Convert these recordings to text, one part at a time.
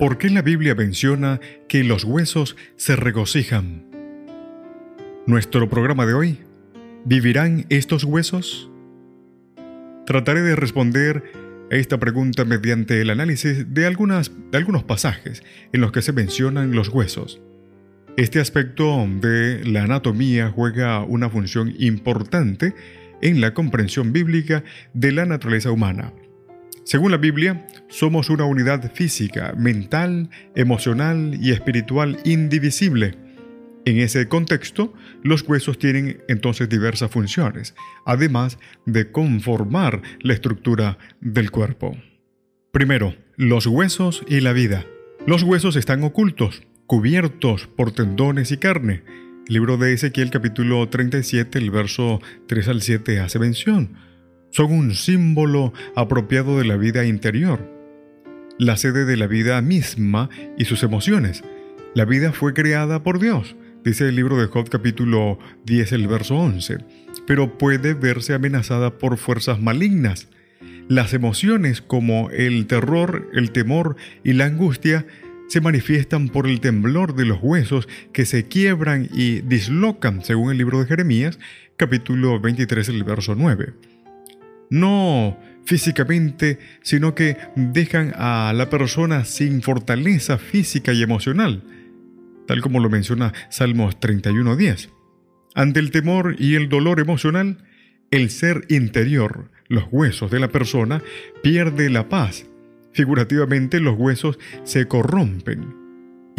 ¿Por qué la Biblia menciona que los huesos se regocijan? Nuestro programa de hoy, ¿vivirán estos huesos? Trataré de responder a esta pregunta mediante el análisis de, algunos pasajes en los que se mencionan los huesos. Este aspecto de la anatomía juega una función importante en la comprensión bíblica de la naturaleza humana. Según la Biblia, somos una unidad física, mental, emocional y espiritual indivisible. En ese contexto, los huesos tienen entonces diversas funciones, además de conformar la estructura del cuerpo. Primero, los huesos y la vida. Los huesos están ocultos, cubiertos por tendones y carne. El libro de Ezequiel capítulo 37, el verso 3 al 7 hace mención. Son un símbolo apropiado de la vida interior, la sede de la vida misma y sus emociones. La vida fue creada por Dios, dice el libro de Job capítulo 10, el verso 11, pero puede verse amenazada por fuerzas malignas. Las emociones como el terror, el temor y la angustia se manifiestan por el temblor de los huesos que se quiebran y dislocan, según el libro de Jeremías, capítulo 23, el verso 9. No físicamente, sino que dejan a la persona sin fortaleza física y emocional, tal como lo menciona Salmos 31.10. Ante el temor y el dolor emocional, el ser interior, los huesos de la persona, pierde la paz Figurativamente los huesos se corrompen,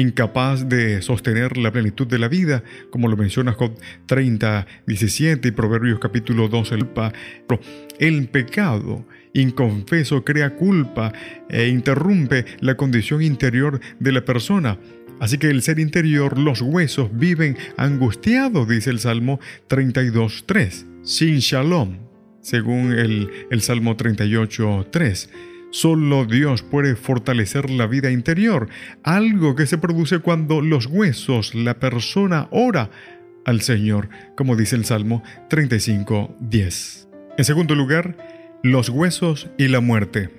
incapaz de sostener la plenitud de la vida, como lo menciona Job 30, 17 y Proverbios capítulo 12. El pecado inconfeso crea culpa e interrumpe la condición interior de la persona. Así que el ser interior, los huesos viven angustiados, dice el Salmo 32.3, sin shalom, según el, el Salmo 38.3. Solo Dios puede fortalecer la vida interior, algo que se produce cuando los huesos, la persona ora al Señor, como dice el Salmo 35.10. En segundo lugar, los huesos y la muerte.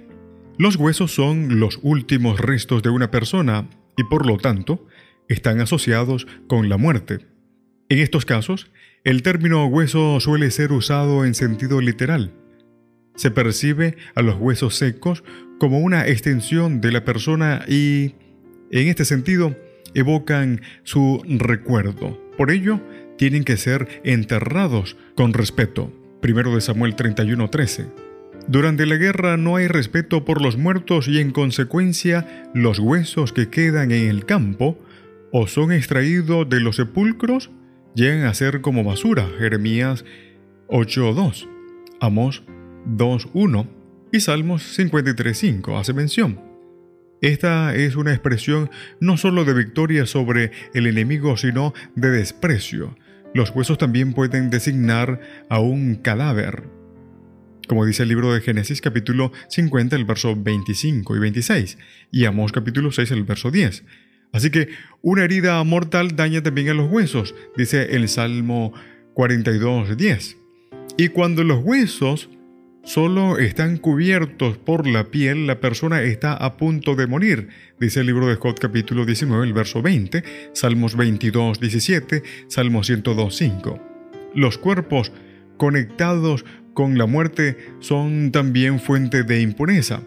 Los huesos son los últimos restos de una persona y por lo tanto están asociados con la muerte. En estos casos, el término hueso suele ser usado en sentido literal se percibe a los huesos secos como una extensión de la persona y, en este sentido, evocan su recuerdo. Por ello, tienen que ser enterrados con respeto. Primero de Samuel 31:13. Durante la guerra no hay respeto por los muertos y en consecuencia los huesos que quedan en el campo o son extraídos de los sepulcros llegan a ser como basura. Jeremías 8:2. Amos 2.1 y Salmos 53.5 hace mención. Esta es una expresión no solo de victoria sobre el enemigo, sino de desprecio. Los huesos también pueden designar a un cadáver. Como dice el libro de Génesis capítulo 50, el verso 25 y 26, y Amós capítulo 6, el verso 10. Así que una herida mortal daña también a los huesos, dice el Salmo 42, 10. Y cuando los huesos solo están cubiertos por la piel, la persona está a punto de morir, dice el libro de Job capítulo 19, el verso 20, Salmos 22, 17, Salmos 102, 5. Los cuerpos conectados con la muerte son también fuente de impureza.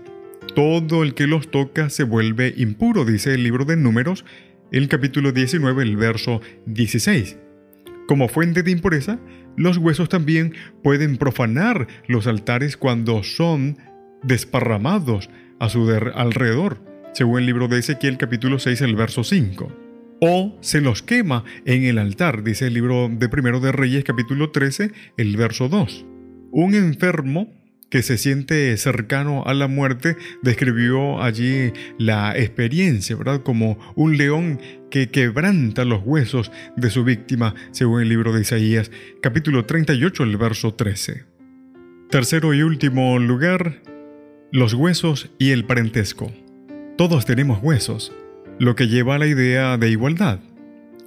Todo el que los toca se vuelve impuro, dice el libro de Números, el capítulo 19, el verso 16. Como fuente de impureza, los huesos también pueden profanar los altares cuando son desparramados a su alrededor, según el libro de Ezequiel capítulo 6, el verso 5. O se los quema en el altar, dice el libro de Primero de Reyes capítulo 13, el verso 2. Un enfermo que se siente cercano a la muerte, describió allí la experiencia, ¿verdad? Como un león que quebranta los huesos de su víctima, según el libro de Isaías, capítulo 38, el verso 13. Tercero y último lugar, los huesos y el parentesco. Todos tenemos huesos, lo que lleva a la idea de igualdad.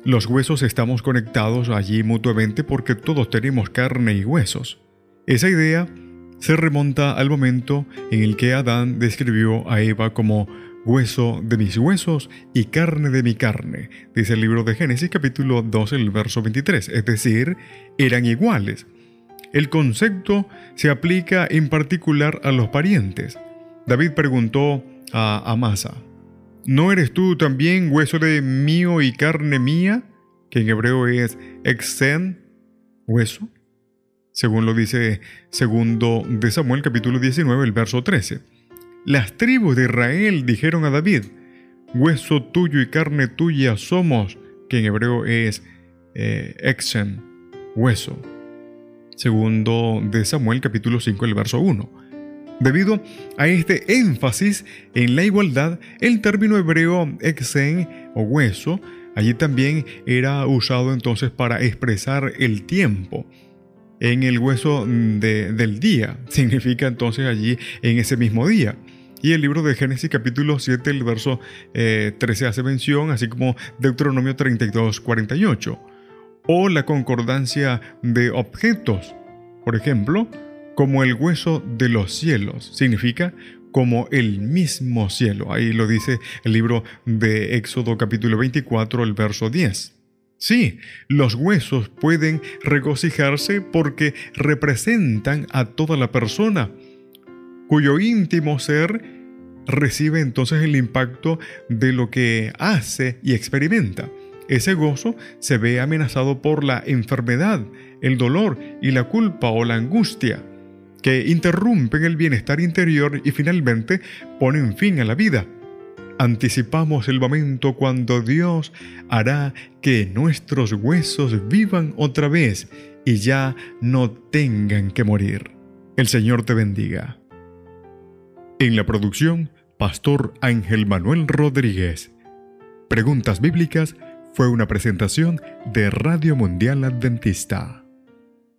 Los huesos estamos conectados allí mutuamente porque todos tenemos carne y huesos. Esa idea se remonta al momento en el que Adán describió a Eva como hueso de mis huesos y carne de mi carne, dice el libro de Génesis capítulo 2, el verso 23, es decir, eran iguales. El concepto se aplica en particular a los parientes. David preguntó a Amasa, ¿no eres tú también hueso de mío y carne mía? Que en hebreo es exen, hueso según lo dice segundo de Samuel capítulo 19, el verso 13. Las tribus de Israel dijeron a David, hueso tuyo y carne tuya somos, que en hebreo es eh, exen, hueso. Segundo de Samuel capítulo 5, el verso 1. Debido a este énfasis en la igualdad, el término hebreo exen o hueso allí también era usado entonces para expresar el tiempo en el hueso del día. Significa entonces allí en ese mismo día. Y el libro de Génesis capítulo 7, el verso 13 eh, hace mención, así como Deuteronomio 32, 48. O la concordancia de objetos. Por ejemplo, como el hueso de los cielos. Significa como el mismo cielo. Ahí lo dice el libro de Éxodo capítulo 24, el verso 10. Sí, los huesos pueden regocijarse porque representan a toda la persona, cuyo íntimo ser recibe entonces el impacto de lo que hace y experimenta. Ese gozo se ve amenazado por la enfermedad, el dolor y la culpa o la angustia, que interrumpen el bienestar interior y finalmente ponen fin a la vida anticipamos el momento cuando Dios hará que nuestros huesos vivan otra vez y ya no tengan que morir. El Señor te bendiga. En la producción, Pastor Ángel Manuel Rodríguez. Preguntas Bíblicas fue una presentación de Radio Mundial Adventista.